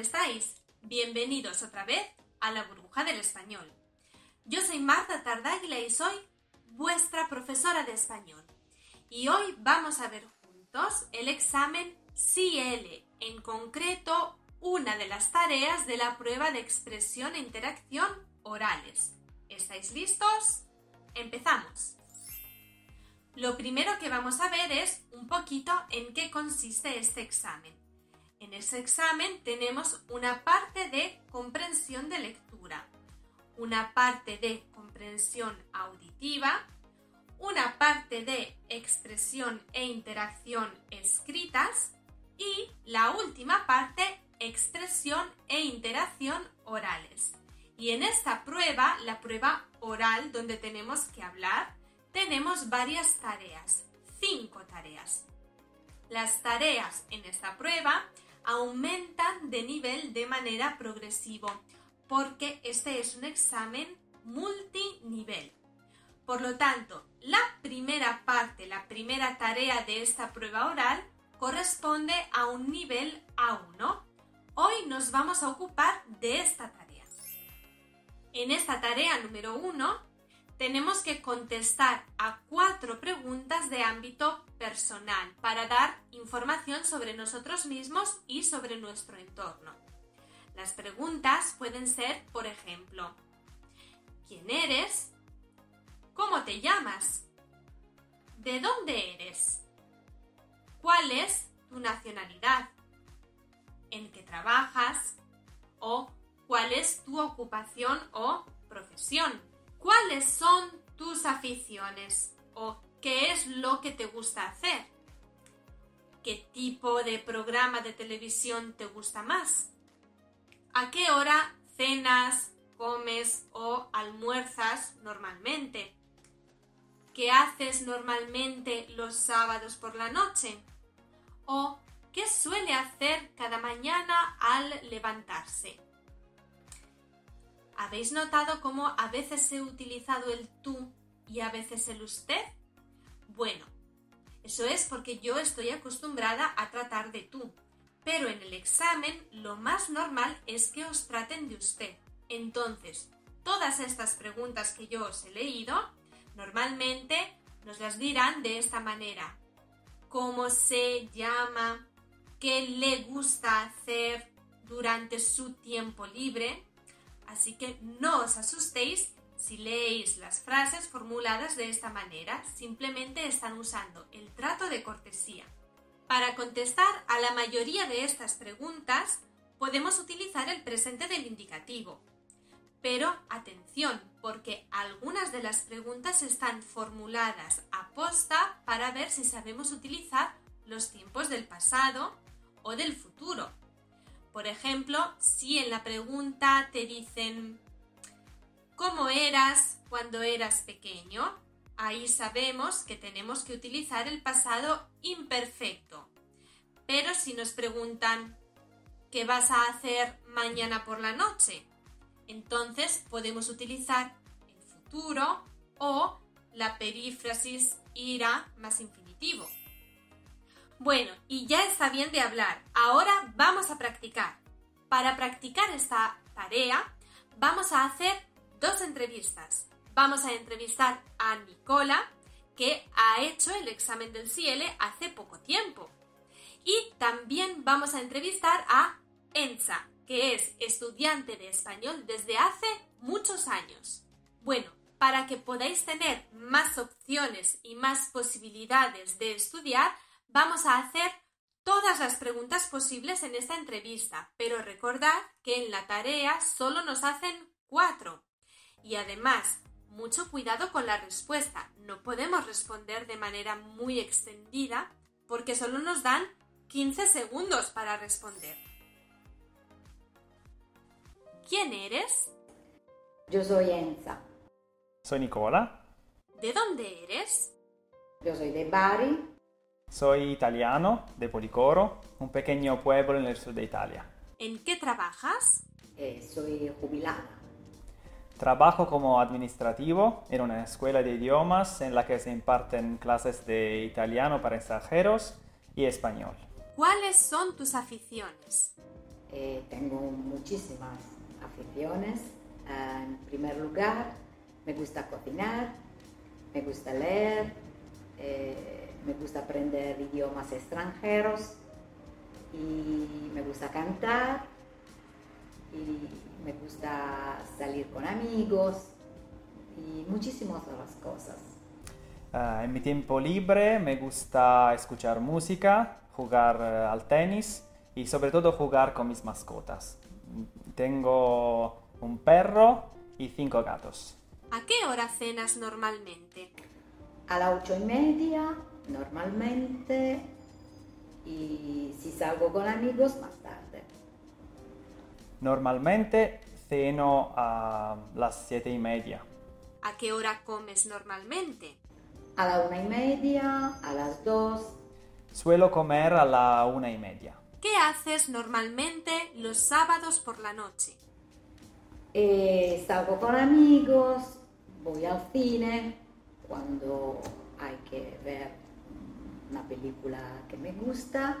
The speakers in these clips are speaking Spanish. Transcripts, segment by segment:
Estáis? Bienvenidos otra vez a la burbuja del español. Yo soy Marta Tardáguila y soy vuestra profesora de español. Y hoy vamos a ver juntos el examen CL, en concreto una de las tareas de la prueba de expresión e interacción orales. ¿Estáis listos? Empezamos. Lo primero que vamos a ver es un poquito en qué consiste este examen. En ese examen tenemos una parte de comprensión de lectura, una parte de comprensión auditiva, una parte de expresión e interacción escritas y la última parte, expresión e interacción orales. Y en esta prueba, la prueba oral donde tenemos que hablar, tenemos varias tareas, cinco tareas. Las tareas en esta prueba aumentan de nivel de manera progresivo porque este es un examen multinivel. Por lo tanto, la primera parte, la primera tarea de esta prueba oral corresponde a un nivel A1. Hoy nos vamos a ocupar de esta tarea. En esta tarea número uno tenemos que contestar a cuatro preguntas de ámbito personal para dar información sobre nosotros mismos y sobre nuestro entorno. Las preguntas pueden ser, por ejemplo, ¿quién eres? ¿Cómo te llamas? ¿De dónde eres? ¿Cuál es tu nacionalidad? ¿En qué trabajas? ¿O cuál es tu ocupación o profesión, cuáles son tus aficiones o qué es lo que te gusta hacer, qué tipo de programa de televisión te gusta más, a qué hora cenas, comes o almuerzas normalmente, qué haces normalmente los sábados por la noche o qué suele hacer cada mañana al levantarse. ¿Habéis notado cómo a veces he utilizado el tú y a veces el usted? Bueno, eso es porque yo estoy acostumbrada a tratar de tú, pero en el examen lo más normal es que os traten de usted. Entonces, todas estas preguntas que yo os he leído, normalmente nos las dirán de esta manera. ¿Cómo se llama? ¿Qué le gusta hacer durante su tiempo libre? Así que no os asustéis si leéis las frases formuladas de esta manera, simplemente están usando el trato de cortesía. Para contestar a la mayoría de estas preguntas, podemos utilizar el presente del indicativo. Pero atención, porque algunas de las preguntas están formuladas a posta para ver si sabemos utilizar los tiempos del pasado o del futuro. Por ejemplo, si en la pregunta te dicen ¿cómo eras cuando eras pequeño? Ahí sabemos que tenemos que utilizar el pasado imperfecto. Pero si nos preguntan ¿qué vas a hacer mañana por la noche? Entonces podemos utilizar el futuro o la perífrasis ira más infinitivo. Bueno, y ya está bien de hablar. Ahora vamos a practicar. Para practicar esta tarea, vamos a hacer dos entrevistas. Vamos a entrevistar a Nicola, que ha hecho el examen del CIEL hace poco tiempo. Y también vamos a entrevistar a Enza, que es estudiante de español desde hace muchos años. Bueno, para que podáis tener más opciones y más posibilidades de estudiar, Vamos a hacer todas las preguntas posibles en esta entrevista, pero recordad que en la tarea solo nos hacen cuatro. Y además, mucho cuidado con la respuesta. No podemos responder de manera muy extendida porque solo nos dan 15 segundos para responder. ¿Quién eres? Yo soy Enza. Soy Nicola, ¿De dónde eres? Yo soy de Bari. Soy italiano de Policoro, un pequeño pueblo en el sur de Italia. ¿En qué trabajas? eh, soy jubilada. Trabajo como administrativo en una escuela de idiomas en la que se imparten clases de italiano para extranjeros y español. ¿Cuáles son tus aficiones? Eh, tengo muchísimas aficiones. Ah, en primer lugar, me gusta cocinar, me gusta leer, eh, me gusta aprender idiomas extranjeros y me gusta cantar y me gusta salir con amigos y muchísimas otras cosas. Ah, en mi tiempo libre me gusta escuchar música, jugar eh, al tenis y sobre todo jugar con mis mascotas. Tengo un perro y cinco gatos. ¿A qué hora cenas normalmente? A las ocho y media, normalmente, y si salgo con amigos, más tarde. Normalmente ceno a las siete y media. ¿A qué hora comes normalmente? A la una y media, a las dos, Suelo comer a la una y media. ¿Qué haces normalmente los sábados por la noche? eh, salgo con amigos, voy al cine cuando hay que ver una película que me gusta,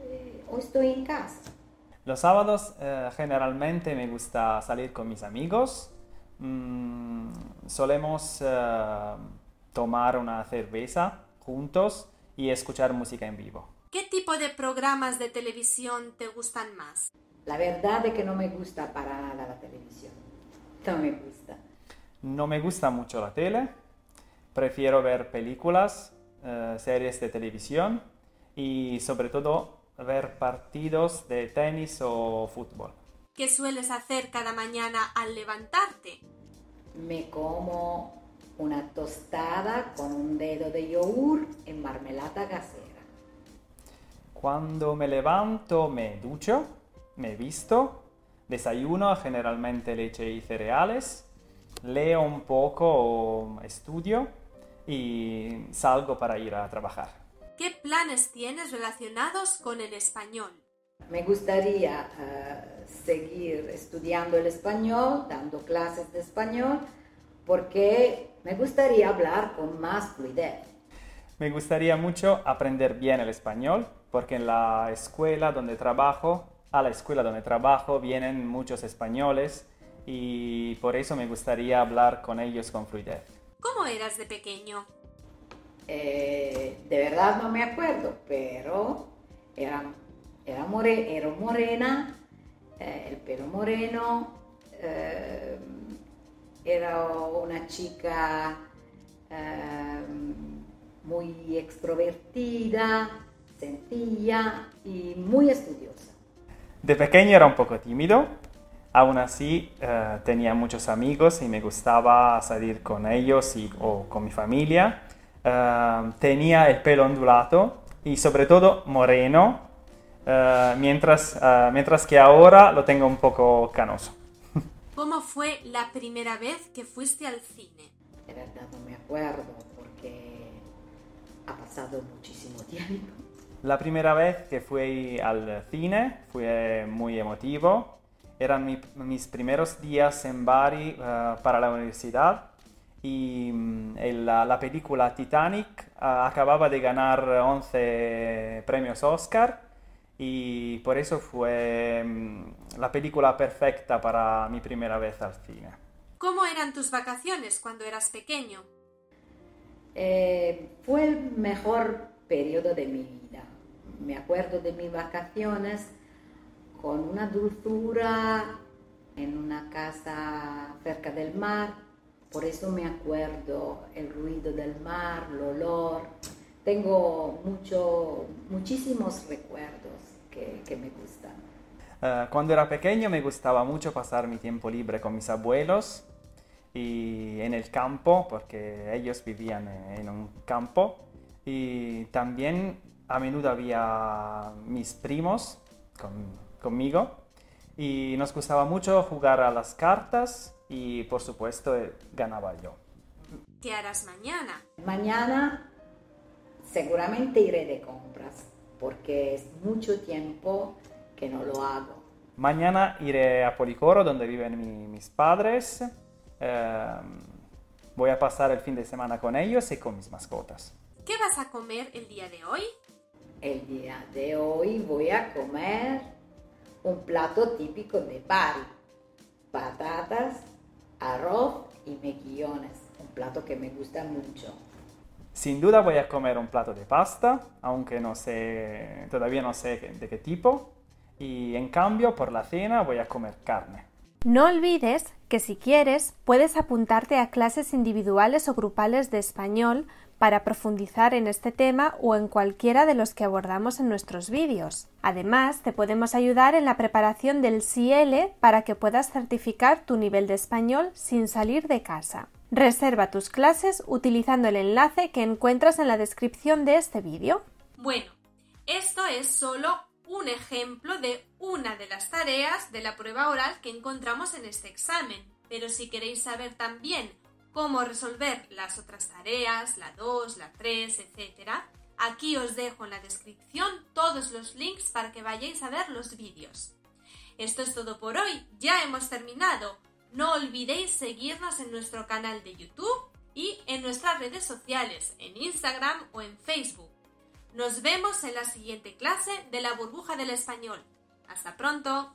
eh, o estoy en casa. Los sábados eh, generalmente me gusta salir con mis amigos. Mm, solemos eh, tomar una cerveza juntos y escuchar música en vivo. ¿Qué tipo de programas de televisión te gustan más? La verdad es que no me gusta para nada la televisión. No me gusta. No me gusta mucho la tele. Prefiero ver películas, eh, series de televisión y sobre todo ver partidos de tenis o fútbol. ¿Qué sueles hacer cada mañana al levantarte? Me como una tostada con un dedo de yogur en marmelada casera. Cuando me levanto me ducho, me visto, desayuno generalmente leche y cereales, leo un poco o estudio y salgo para ir a trabajar. ¿Qué planes tienes relacionados con el español? Me gustaría eh, seguir estudiando el español, dando clases de español, porque me gustaría hablar con más fluidez. Me gustaría mucho aprender bien el español porque en la escuela donde trabajo, a la escuela donde trabajo vienen muchos españoles y por eso me gustaría hablar con ellos con fluidez. ¿Cómo eras de pequeño? Eh, de verdad no me acuerdo, pero era, era, more- era morena, eh, el pelo moreno, eh, era una chica eh, muy extrovertida, sencilla y muy estudiosa. De pequeño era un poco tímido, aún así eh, tenía muchos amigos y me gustaba salir con ellos y, o con mi familia. Eh, tenía el pelo ondulado y sobre todo moreno, eh, mientras, mientras que ahora lo tengo un poco canoso. ¿Cómo fue la primera vez que fuiste al cine? De verdad no me acuerdo porque ha pasado muchísimo tiempo. La primera vez que fui al cine fue muy emotivo. Eran mi- mis primeros días en Bari eh, para la universidad y mm, el- la, la película Titanic ah, acababa de ganar 11 premios Oscar y por eso fue mm, la película perfecta para mi primera vez al cine. ¿Cómo eran tus vacaciones cuando eras pequeño? Eh, fue el mejor periodo de mi vida. Me acuerdo de mis vacaciones con una dulzura en una casa cerca del mar. Por eso me acuerdo el ruido del mar, el olor. Tengo mucho, muchísimos recuerdos que, me gustan. Eh, cuando era pequeño me gustaba mucho pasar mi tiempo libre con mis abuelos y en el campo, porque ellos vivían en un campo. Y también a menudo había mis primos conmigo y nos gustaba mucho jugar a las cartas y por supuesto eh, ganaba yo. ¿Qué harás mañana? Mañana seguramente iré de compras porque es mucho tiempo que no lo hago. Mañana iré a Policoro donde viven mis padres. Em, voy a pasar el fin de semana con ellos y con mis mascotas. ¿Qué vas a comer el día de hoy? El día de hoy voy a comer un plato típico de Bari. Patatas, arroz y mejillones. Un plato que me gusta mucho. Sin duda voy a comer un plato de pasta, aunque no sé, todavía no sé de qué tipo. Y en cambio, por la cena voy a comer carne. No olvides que si quieres puedes apuntarte a clases individuales o grupales de español para profundizar en este tema o en cualquiera de los que abordamos en nuestros vídeos. Además, te podemos ayudar en la preparación del CL para que puedas certificar tu nivel de español sin salir de casa. Reserva tus clases utilizando el enlace que encuentras en la descripción de este vídeo. Bueno, esto es solo un ejemplo de una de las tareas de la prueba oral que encontramos en este examen. Pero si queréis saber también cómo resolver las otras tareas, la 2, la 3, etc., aquí os dejo en la descripción todos los links para que vayáis a ver los vídeos. Esto es todo por hoy, ya hemos terminado. No olvidéis seguirnos en nuestro canal de YouTube y en nuestras redes sociales, en Instagram o en Facebook. Nos vemos en la siguiente clase de la burbuja del español. Hasta pronto.